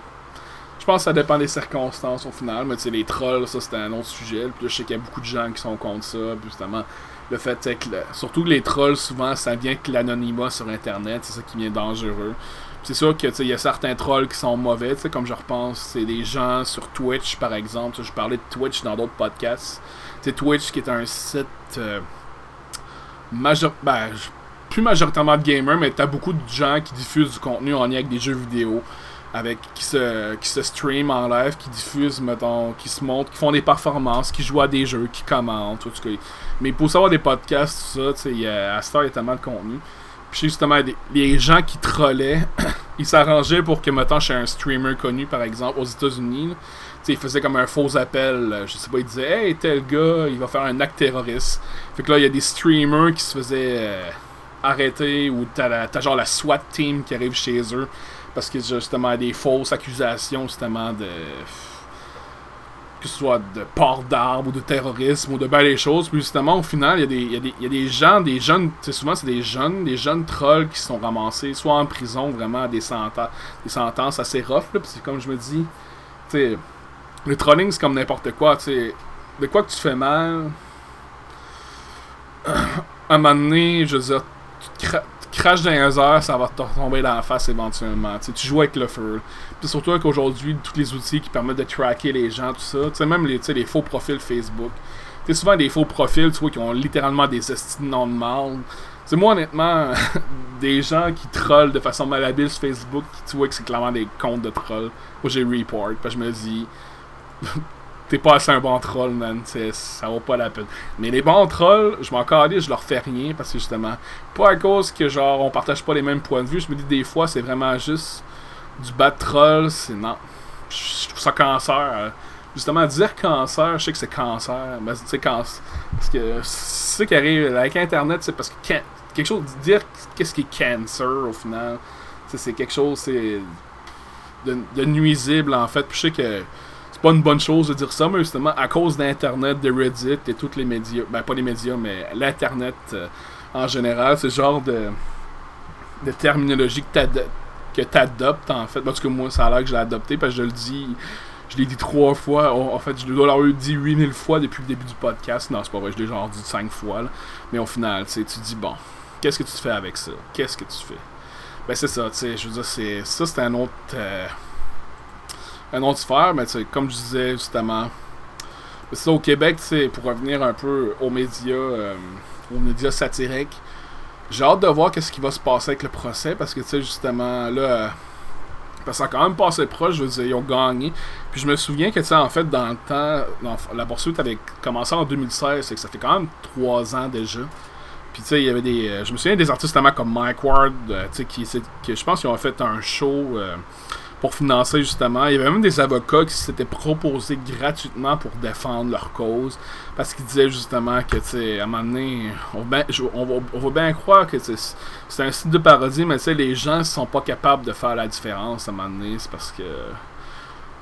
Je pense que ça dépend des circonstances au final, mais tu sais, les trolls, ça c'est un autre sujet. Je sais qu'il y a beaucoup de gens qui sont contre ça. Justement, le fait que, les trolls, souvent, ça vient que l'anonymat sur Internet, c'est ça qui vient dangereux. C'est sûr que il y a certains trolls qui sont mauvais, comme je repense, c'est des gens sur Twitch par exemple. Je parlais de Twitch dans d'autres podcasts. C'est Twitch qui est un site euh, major... ben, plus majoritairement de gamers, mais t'as beaucoup de gens qui diffusent du contenu en lien avec des jeux vidéo avec qui se, qui se stream en live, qui diffusent, mettons, qui se montrent, qui font des performances, qui jouent à des jeux, qui commentent, tout cas. Mais pour savoir des podcasts, tout ça, à ce il y a tellement de contenu. Puis justement, les gens qui trollaient, (coughs) il s'arrangeait pour que, mettons, chez un streamer connu, par exemple, aux États-Unis, là, tu sais, il faisait comme un faux appel. euh, Je sais pas, il disait Hey, tel gars, il va faire un acte terroriste. Fait que là, il y a des streamers qui se faisaient euh, arrêter ou t'as genre la SWAT team qui arrive chez eux parce que justement des fausses accusations justement de que ce soit de port d'armes ou de terrorisme ou de bien des choses. Puis justement au final il y, a des- il y, y a des gens des jeunes souvent c'est des jeunes des jeunes trolls qui sont ramassés soit en prison vraiment à des sentences des sentences assez rough là. Puis comme je me dis tu le trolling c'est comme n'importe quoi sais. De quoi que tu fais mal (coughs) à un moment donné, je veux dire, tu, cra- tu craches dans les ça va te tomber dans la face éventuellement. Tu joues avec le feu. Puis surtout qu'aujourd'hui, tous les outils qui permettent de tracker les gens, tout ça, tu sais, même les, les faux profils Facebook. Tu souvent des faux profils, tu vois, qui ont littéralement des estis de noms de mal. C'est moi, honnêtement, (laughs) des gens qui trollent de façon malhabile sur Facebook, tu vois que c'est clairement des comptes de trolls. Moi, j'ai report, je me dis, t'es pas assez un bon troll, man. Ça vaut pas la peine. Mais les bons trolls, je m'en calisse, je leur fais rien parce que justement, pas à cause que genre on partage pas les mêmes points de vue. Je me dis des fois, c'est vraiment juste du bad troll. C'est non. Je trouve ça cancer. euh. Justement, dire cancer, je sais que c'est cancer. Mais c'est cancer. Parce que ça qui arrive avec Internet, c'est parce que quelque chose, dire qu'est-ce qui est cancer au final, c'est quelque chose, c'est de, de nuisible en fait. Puis je sais que pas une bonne chose de dire ça, mais justement, à cause d'Internet, de Reddit et tous les médias, ben pas les médias, mais l'Internet euh, en général, c'est le genre de, de terminologie que que t'adoptes en fait. Parce que moi, ça a l'air que je l'ai adopté, parce que je le dis, je l'ai dit trois fois. En fait, je dois l'avoir dit 8000 fois depuis le début du podcast. Non, c'est pas vrai, je l'ai genre dit 5 fois. là. Mais au final, tu tu dis, bon, qu'est-ce que tu fais avec ça? Qu'est-ce que tu fais? Ben, c'est ça, tu sais, je veux dire, c'est, ça, c'est un autre. euh, un autre sphère, mais comme je disais justement, ça au Québec, pour revenir un peu aux médias, euh, aux médias satiriques, j'ai hâte de voir qu'est-ce qui va se passer avec le procès parce que tu sais justement là, euh, parce ça a quand même passé proche, je veux dire, ils ont gagné. Puis je me souviens que tu sais en fait dans le temps, la poursuite avait commencé en 2016, c'est que ça fait quand même trois ans déjà. Puis tu sais, il y avait des. euh, je me souviens des artistes comme Mike Ward, tu sais, qui, je pense qu'ils ont fait un show pour financer justement. Il y avait même des avocats qui s'étaient proposés gratuitement pour défendre leur cause. Parce qu'ils disaient justement que, tu sais, à un moment donné, on, va bien- croire que c'est un site de parodie, mais tu sais, les gens sont pas capables de faire la différence à un moment donné. C'est parce que,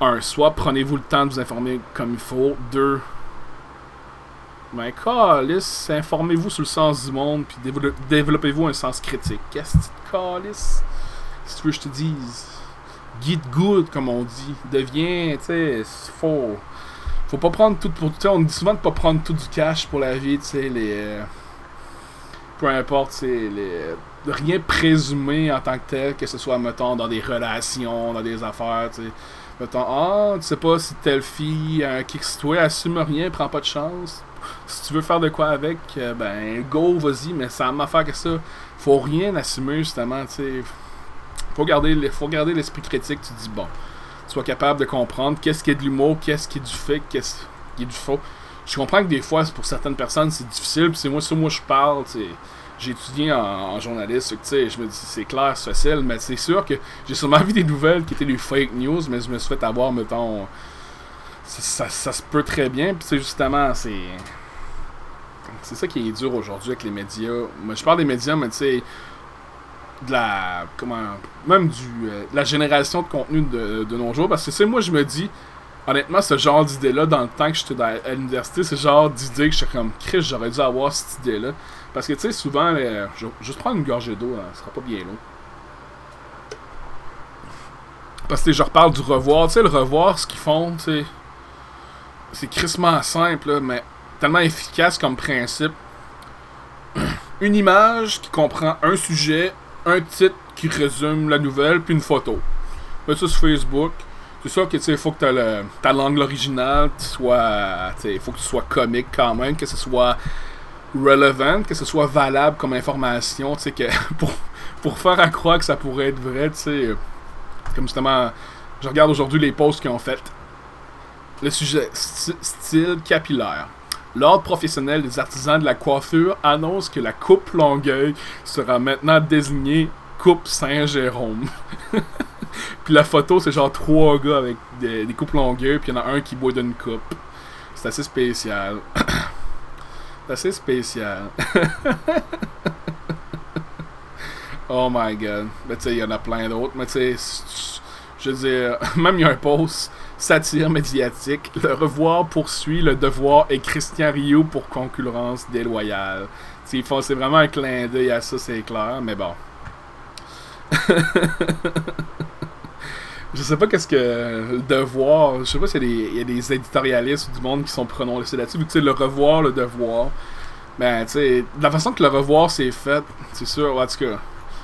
un, soit prenez-vous le temps de vous informer comme il faut. Deux, ben, calice, informez-vous sur le sens du monde, puis dévelop- développez-vous un sens critique. Qu'est-ce que tu calice? Si tu veux que je te dise. Get good, comme on dit. Deviens, tu sais, faut. Faut pas prendre tout pour. Tu on dit souvent de pas prendre tout du cash pour la vie, tu sais, les. euh, peu importe, tu les. De rien présumer en tant que tel, que ce soit, mettons, dans des relations, dans des affaires, tu sais. Mettons, ah, tu sais pas si telle fille un kick assume rien, prends pas de chance. Si tu veux faire de quoi avec, euh, ben, go, vas-y, mais ça m'a fait que ça. Faut rien assumer, justement, tu sais. Faut garder, faut garder l'esprit critique, tu dis, bon, sois capable de comprendre qu'est-ce qui est de l'humour, qu'est-ce qui est du fait, qu'est-ce qui est du faux. Je comprends que des fois, pour certaines personnes, c'est difficile, puis c'est moi, sur moi je parle. J'ai étudié en, en journaliste, je me dis, c'est clair, c'est facile, mais c'est sûr que j'ai sûrement vu des nouvelles qui étaient des fake news, mais je me suis fait avoir, mettons, ça, ça, ça se peut très bien, puis c'est justement, c'est. C'est ça qui est dur aujourd'hui avec les médias. Moi, je parle des médias, mais tu sais, de la. Comment. Même du. euh, de la génération de contenu de, de nos jours. Parce que, sais, moi, je me dis, honnêtement, ce genre d'idée-là, dans le temps que j'étais à l'université, c'est genre d'idée que j'étais comme, Chris, j'aurais dû avoir cette idée-là. Parce que, tu sais, souvent, euh, je juste prendre une gorgée d'eau, hein, ce sera pas bien long. Parce que, je reparle du revoir. Tu sais, le revoir, ce qu'ils font, tu sais, c'est crissement simple, là, mais tellement efficace comme principe. (clears throat) Une image qui comprend un sujet, un titre qui résume la nouvelle, puis une photo. Mets ça sur Facebook. C'est sûr que tu faut que ta langue originale, tu sais, faut que tu sois comique quand même, que ce soit relevant, que ce soit valable comme information, tu sais, que (laughs) pour, pour faire à croire que ça pourrait être vrai, tu sais, comme justement, je regarde aujourd'hui les posts qu'ils ont fait. Le sujet, style capillaire. L'Ordre professionnel des artisans de la coiffure annonce que la coupe Longueuil sera maintenant désignée coupe Saint-Jérôme. (laughs) puis la photo, c'est genre trois gars avec des, coupes longueurs, puis il y en a un qui boit d'une coupe. C'est assez spécial. (coughs) c'est assez spécial. (laughs) oh my god. Mais tu sais, il y en a plein d'autres. Mais tu sais, je veux dire, (laughs) même il y a un post satire médiatique. Le revoir poursuit le devoir et Christian Rio pour concurrence déloyale. C'est vraiment un clin d'œil à ça, c'est clair, mais bon. (laughs) je sais pas qu'est-ce que le devoir. Je sais pas s'il y, a des éditorialistes du monde qui sont prononcés là-dessus. Vu le revoir, le devoir. Ben, tu sais, la façon que le revoir s'est fait, c'est sûr, en tout cas,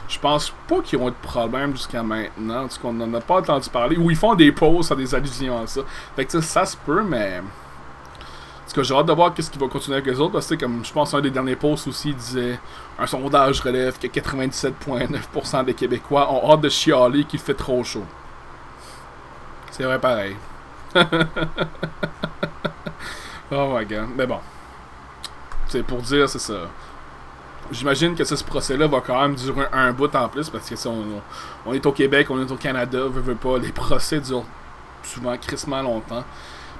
je pense pas qu'ils ont de problème jusqu'à maintenant. En tout cas, n'en a pas entendu parler. Ou ils font des pauses à des allusions à ça. Fait que, ça se peut, mais. Parce que j'ai hâte de voir qu'est-ce qui va continuer avec les autres. Parce que, comme je pense, un des derniers posts aussi disait un sondage relève que 97,9% des Québécois ont hâte de chialer qu'il fait trop chaud. C'est vrai pareil. (laughs) oh my god. Mais bon. C'est pour dire, c'est ça. J'imagine que ce procès-là va quand même durer un, bout en plus parce que si on, est au Québec, on est au Canada, veut, pas, les procès durent souvent crissement longtemps.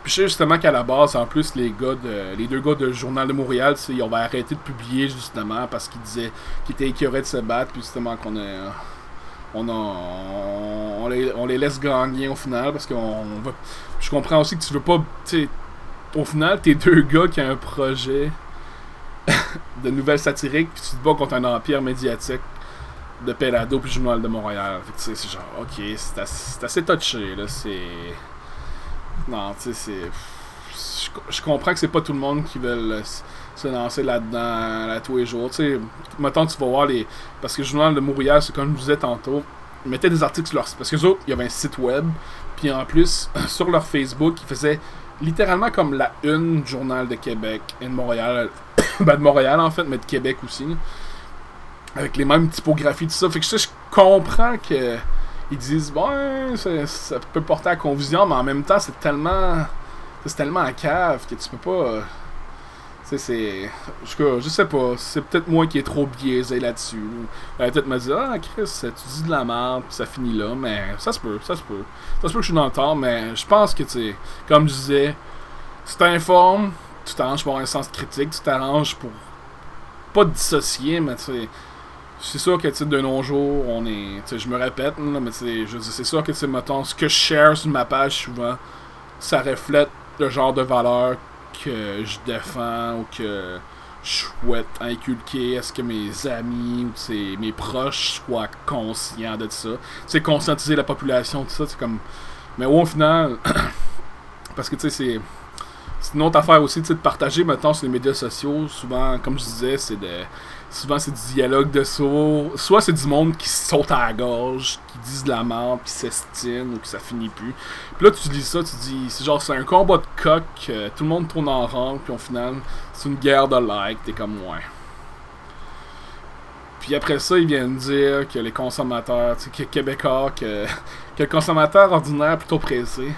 Puis je sais justement qu'à la base, en plus, les gars de, les deux gars de Journal de Montréal, ils ont arrêté de publier justement parce qu'ils disaient qu'ils étaient écœurés de se battre, puis justement qu'on. On, on, les, on les laisse gagner au final parce qu'on. Je comprends aussi que tu veux pas. Au final, t'es deux gars qui ont un projet (laughs) de nouvelles satiriques, puis tu te bats contre un empire médiatique de Pelado puis Journal de Montréal. C'est genre, ok, c'est assez, touché, là, c'est... Non, tu sais, c'est... Je, comprends que c'est pas tout le monde qui veut se lancer là-dedans à tous les jours. Tu sais, maintenant tu vas voir les... Parce que Journal de Montréal, c'est comme je disais tantôt, ils mettaient des articles sur leur... Parce que autres, il y avait un site web, puis en plus, (clears throat) sur leur Facebook, ils faisaient littéralement comme la une Journal de Québec et de Montréal (laughs) ben, de Montréal en fait, mais de Québec aussi. Avec les mêmes typographies, tout ça. Fait que je, je comprends que ils disent bon ça, peut porter à confusion, mais en même temps c'est tellement. C'est tellement à cave que tu peux pas. Tu sais, c'est. Je, sais pas, c'est peut-être moi qui est trop biaisé là-dessus. Peut-être me dire Ah Chris, tu dis de la merde, puis ça finit là, mais ça se peut, ça se peut. Ça se peut que je suis dans le temps, mais je pense que tu comme je disais, tu t'informes, tu t'arranges pour avoir un sens critique, tu t'arranges pour pas dissocier, mais tu c'est sûr que de nos jours, on est. Je me répète, mais c'est sûr que mettons, ce que je share sur ma page souvent, ça reflète le genre de valeur que je défends ou que je souhaite inculquer à ce que mes amis ou mes proches soient conscients de ça. C'est conscientiser la population, tout ça, c'est comme. Mais au final, (clears throat) parce que tu sais, c'est une autre affaire aussi, de partager maintenant sur les médias sociaux. Souvent, comme je disais, c'est de. Souvent, c'est du dialogue de saut. Soit c'est du monde qui saute à la gorge, qui disent de la merde, qui s'estime ou que ça finit plus. Puis là, tu lis ça, tu dis, c'est genre, c'est un combat de coq, tout le monde tourne en rang, puis au final, c'est une guerre de likes, t'es comme, ouais. Puis après ça, ils viennent dire que les consommateurs, tu sais, que Québécois, que, que le consommateur ordinaire est plutôt pressé.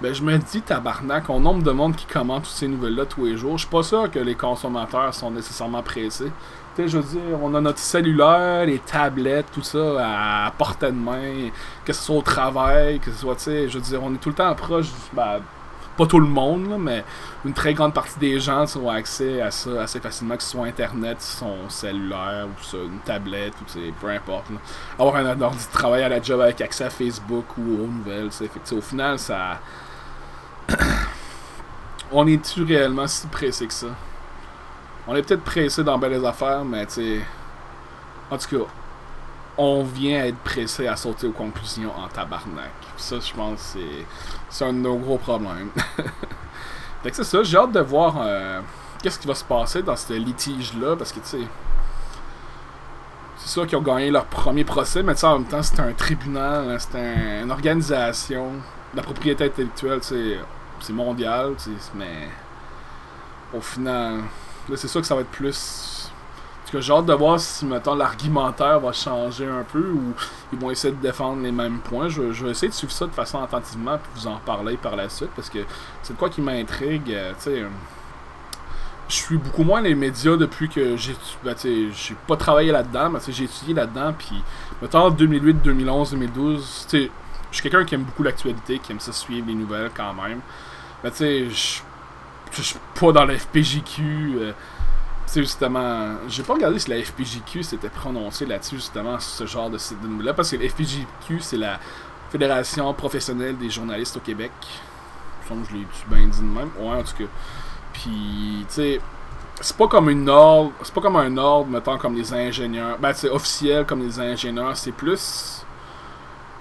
Ben, je me dis, tabarnak, au nombre de monde qui commente toutes ces nouvelles-là tous les jours, je suis pas sûr que les consommateurs sont nécessairement pressés. Tu sais, je veux dire, on a notre cellulaire, les tablettes, tout ça à portée de main, que ce soit au travail, que ce soit, tu sais, je veux dire, on est tout le temps proche, ben, pas tout le monde, mais une très grande partie des gens ont accès à ça assez facilement, que ce soit Internet, son cellulaire, ou une tablette, ou peu importe. Avoir un ordi de travail à la job avec accès à Facebook ou aux nouvelles, que, au final, ça (coughs) on est-tu réellement si pressé que ça? On est peut-être pressé dans belles affaires, mais tu. En tout cas, on vient être pressé à sauter aux conclusions en tabarnak. Ça, je pense, c'est, un de nos gros problèmes. (laughs) fait que c'est ça, j'ai hâte de voir euh, qu'est-ce qui va se passer dans ce litige-là, parce que tu sais. C'est sûr qu'ils ont gagné leur premier procès, mais en même temps, c'est un tribunal, c'est une organisation. La propriété intellectuelle, tu sais c'est mondial, mais au final, là, c'est sûr que ça va être plus. Parce que j'ai hâte de voir si, mettons, l'argumentaire va changer un peu ou ils vont essayer de défendre les mêmes points. Je, vais essayer de suivre ça de façon attentivement puis vous en parler par la suite parce que c'est quoi qui m'intrigue. Euh, tu sais, je suis beaucoup moins les médias depuis que j'ai ben, j'ai pas travaillé là-dedans, mais j'ai étudié là-dedans, puis en 2008, 2011, 2012, je suis quelqu'un qui aime beaucoup l'actualité, qui aime ça suivre les nouvelles quand même. Mais tu sais, je suis pas dans la FPJQ. Euh, c'est justement, j'ai pas regardé si la FPJQ s'était prononcée là-dessus, justement, ce genre de, de nouvelles-là, parce que la FPJQ, c'est la Fédération professionnelle des journalistes au Québec. Je je l'ai bien dit de même? Ouais, en tout cas. Puis, tu sais, c'est pas comme une ordre, c'est pas comme un ordre, mettons, comme les ingénieurs. Ben, c'est officiel comme les ingénieurs, c'est plus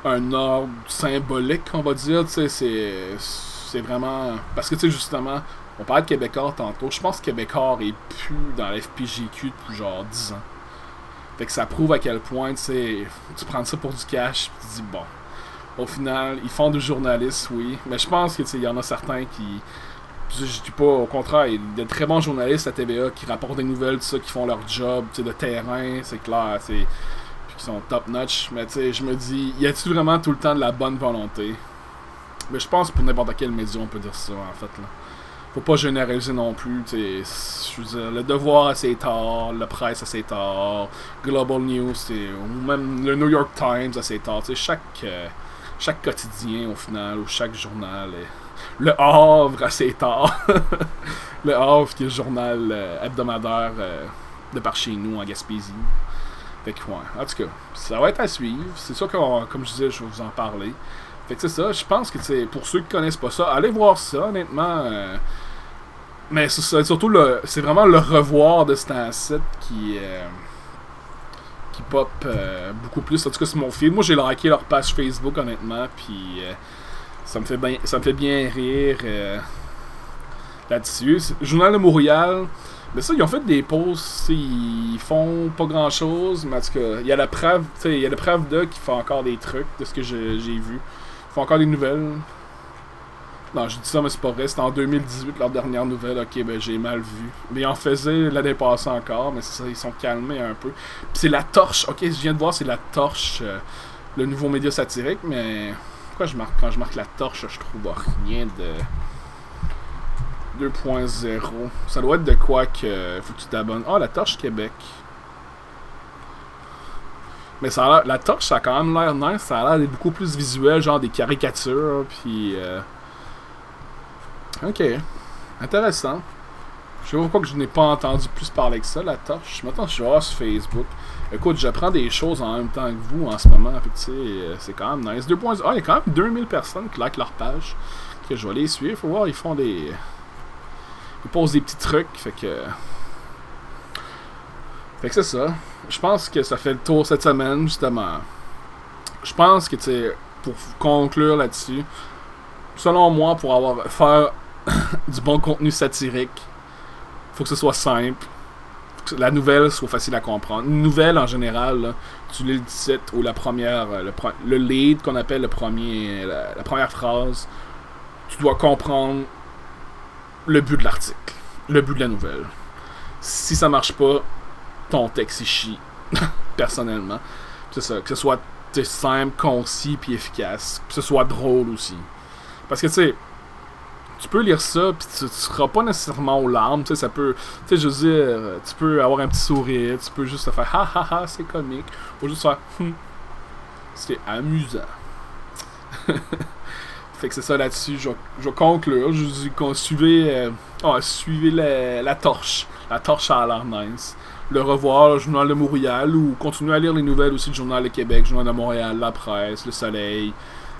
un ordre symbolique, on va dire, tu sais, c'est vraiment. Parce que, tu sais, justement, on parlait de Québécois tantôt. Je pense que Québécois est plus dans la FPGQ depuis genre 10 ans. Fait que ça prouve à quel point, tu sais, tu prends ça pour du cash, puis tu dis, bon. Au final, ils font du journalistes, oui. Mais je pense que, tu sais, il y en a certains qui je, dis pas, au contraire, il y a de très bons journalistes à TVA qui rapportent des nouvelles, tout ça, qui font leur job de terrain, c'est clair, qui top notch. Mais tu sais, je me dis, y a-t-il vraiment tout le temps de la bonne volonté? Mais je pense pour n'importe quel média, on peut dire ça, en fait. Là. Faut pas généraliser non plus, tu dire, le devoir assez tard, le presse assez tard, Global News, ou même le New York Times assez tard. Tu sais, chaque, euh, chaque quotidien, au final, ou chaque journal est le Havre assez tard. (laughs) le Havre, qui est le journal euh, hebdomadaire euh, de par chez nous en Gaspésie. En tout cas, ça va être à suivre. C'est sûr que, comme je disais, je vais vous en parler. Fait que c'est ça. Je pense que, pour ceux qui connaissent pas ça, allez voir ça, honnêtement. Euh, mais c'est surtout le. C'est vraiment le revoir de cet site qui. qui pop beaucoup plus. En tout cas, c'est mon film. Moi, j'ai liké leur page Facebook, honnêtement. Puis ça me fait bien, ça me fait bien rire euh, là-dessus. Journal de Montréal, mais ça, ils ont fait des pauses, ils font pas grand chose, mais en tout cas, il y a la preuve, il y a la preuve de qui font encore des trucs de ce que j'ai vu. Ils font encore des nouvelles. Non, je dis ça, mais c'est pas vrai. C'était en 2018, leur dernière nouvelle. Ok, ben j'ai mal vu. Mais ils en faisaient l'année passée encore, mais ça, ils sont calmés un peu. Puis c'est la torche. Ok, je viens de voir, c'est la torche, euh, le nouveau média satirique, mais pourquoi je marque quand je marque la torche, je trouve rien de 2.0. Ça doit être de quoi que faut que tu t'abonnes. Ah, la torche Québec. Mais ça a la torche, ça a quand même l'air nice. Ça a l'air beaucoup plus visuel, genre des caricatures. Puis. Euh, ok. Intéressant. Je sais pas pourquoi je n'ai pas entendu plus parler que ça, la torche. Maintenant, je voir sur Facebook. Écoute, j'apprends des choses en même temps que vous en ce moment. Euh, c'est quand même nice. 2 Ah, il y a quand même 2000 personnes qui likent leur page. Que je vais les suivre. Faut voir, ils font des. Ils posent des petits trucs. Fait que. Fait que c'est ça. Je pense que ça fait le tour cette semaine, justement. Je pense que, tu sais, pour conclure là-dessus, selon moi, pour avoir faire (coughs) du bon contenu satirique, faut que ce soit simple la nouvelle soit facile à comprendre. Une nouvelle, en général, tu lis le titre ou la première, euh, le, lead qu'on appelle le premier, la, première phrase, tu dois comprendre le but de l'article, le but de la nouvelle. Si ça marche pas, ton texte est chie, (laughs) personnellement. C'est ça, que ce soit simple, concis puis efficace, que ce soit drôle aussi. Parce que tu sais, tu peux lire ça, puis tu, seras pas nécessairement aux larmes, tu sais, ça peut, tu sais, je veux dire, tu peux avoir un petit sourire, tu peux juste te faire ha ha ha, c'est comique, ou juste faire hum, c'est amusant. (laughs) fait que c'est ça là-dessus, je, je conclure, je dis qu'on suivait, euh, oh, suivez la, la, torche, la torche à nice. Le revoir, le journal de Montréal, ou continuer à lire les nouvelles aussi, le journal de Québec, journal de Montréal, la presse, le soleil.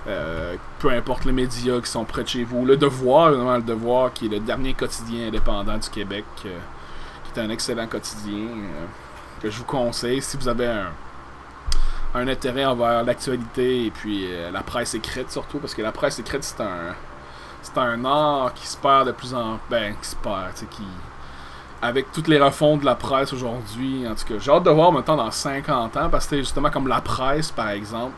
Euh, peu importe les médias qui sont près de chez vous. Le Devoir, le Devoir, qui est le dernier quotidien indépendant du Québec, euh, qui est un excellent quotidien que je vous conseille si vous avez un, un intérêt envers l'actualité et puis la presse écrite surtout, parce que la presse écrite c'est un c'est un art qui se perd de plus en ben qui se perd, qui avec toutes les refontes de la presse aujourd'hui, en tout cas, j'ai hâte de voir maintenant dans 50 ans, parce que justement comme la presse par exemple,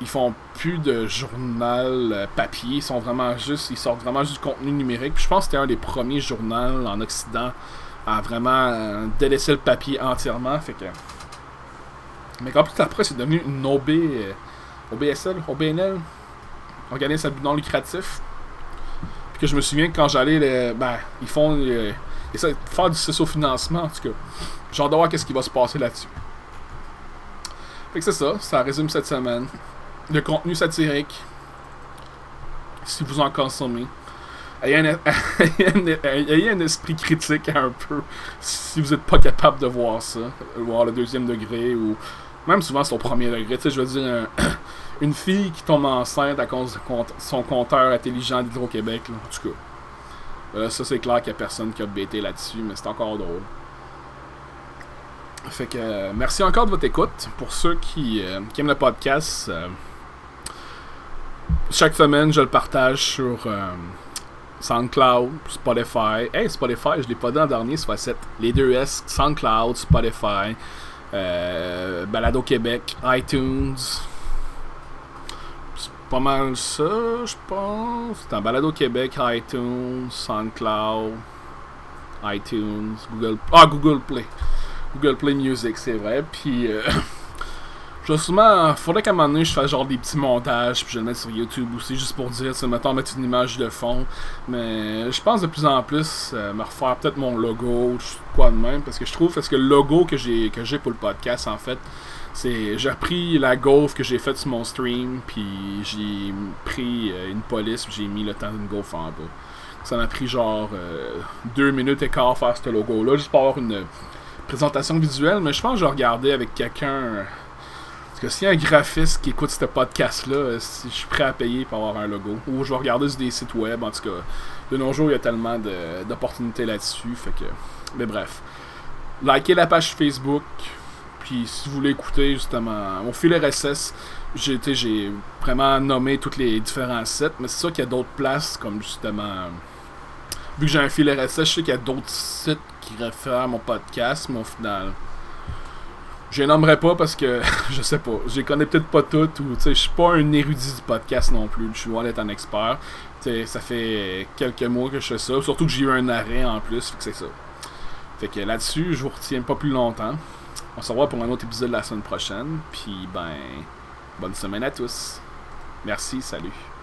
ils font plus de journal euh, papier, ils sont vraiment juste, ils sortent vraiment juste du contenu numérique. Puis je pense que c'était un des premiers journaux en Occident à vraiment euh, délaisser le papier entièrement. Fait que. Mais quand plus après, c'est devenu une OB, euh, OBSL, OBNL, organisme à but non lucratif. Puis que je me souviens que quand j'allais, ben, ils font essaie de faire du financement en tout cas. J'ai hâte de voir qu'est-ce qui va se passer là-dessus. Fait que c'est ça, ça résume cette semaine. Le contenu satirique, si vous en consommez. Ayez un, (laughs) un, esprit critique un peu si vous n'êtes pas capable de voir ça, voir le deuxième degré ou même souvent c'est au premier degré. Tu sais, je veux dire, (clears throat) une fille qui tombe enceinte à cause de son compteur intelligent d'Hydro-Québec, en tout cas. ça, c'est clair qu'il n'y a personne qui a bêté là-dessus, mais c'est encore drôle. Fait que euh, merci encore de votre écoute. Pour ceux qui, euh, aiment le podcast, euh, chaque semaine, je le partage sur SoundCloud, Spotify. Hey, Spotify, je l'ai pas dit en dernier, soit 7. Les deux S, SoundCloud, Spotify, Balado Québec, iTunes. C'est pas mal ça, je pense. C'est Balado Québec, iTunes, SoundCloud, iTunes, Google. Ah, Google Play. Google Play Music, c'est vrai. Puis, euh, (laughs) justement, faudrait qu'à un moment donné, je fasse genre des petits montages, puis je le mette sur YouTube aussi, juste pour dire, c'est mettons, mettre une image de fond. Mais je pense de plus en plus euh, me refaire peut-être mon logo, quoi de même, parce que je trouve, parce que le logo que j'ai que j'ai pour le podcast, en fait, c'est j'ai repris la golf que j'ai faite sur mon stream, puis j'ai pris euh, une police, j'ai mis le temps d'une golf en bas. Ça m'a pris genre deux minutes et quart faire ce logo-là, juste pour avoir une présentation visuelle, mais je pense que je vais regarder avec quelqu'un. Parce que s'il y a un graphiste qui écoute ce podcast-là, je suis prêt à payer pour avoir un logo. Ou je vais regarder sur des sites web, en tout cas. De nos jours, il y a tellement d'opportunités là-dessus. Fait que. Mais bref. Likez la page Facebook. Puis si vous voulez écouter justement mon fil RSS, j'ai vraiment nommé tous les différents sites, mais c'est sûr qu'il y a d'autres places comme justement vu que j'ai un fil RSS, je sais qu'il y a d'autres sites qui réfèrent à mon podcast, mais au final, je les nommerai pas parce que (laughs) je sais pas, je les connais peut-être pas toutes ou je suis pas un érudit du podcast non plus, je suis loin d'être un expert. ça fait quelques mois que je fais ça, surtout que j'ai eu un arrêt en plus, c'est ça. Fait que là-dessus, je vous retiens pas plus longtemps. On se revoit pour un autre épisode la semaine prochaine. Puis ben, bonne semaine à tous. Merci, salut.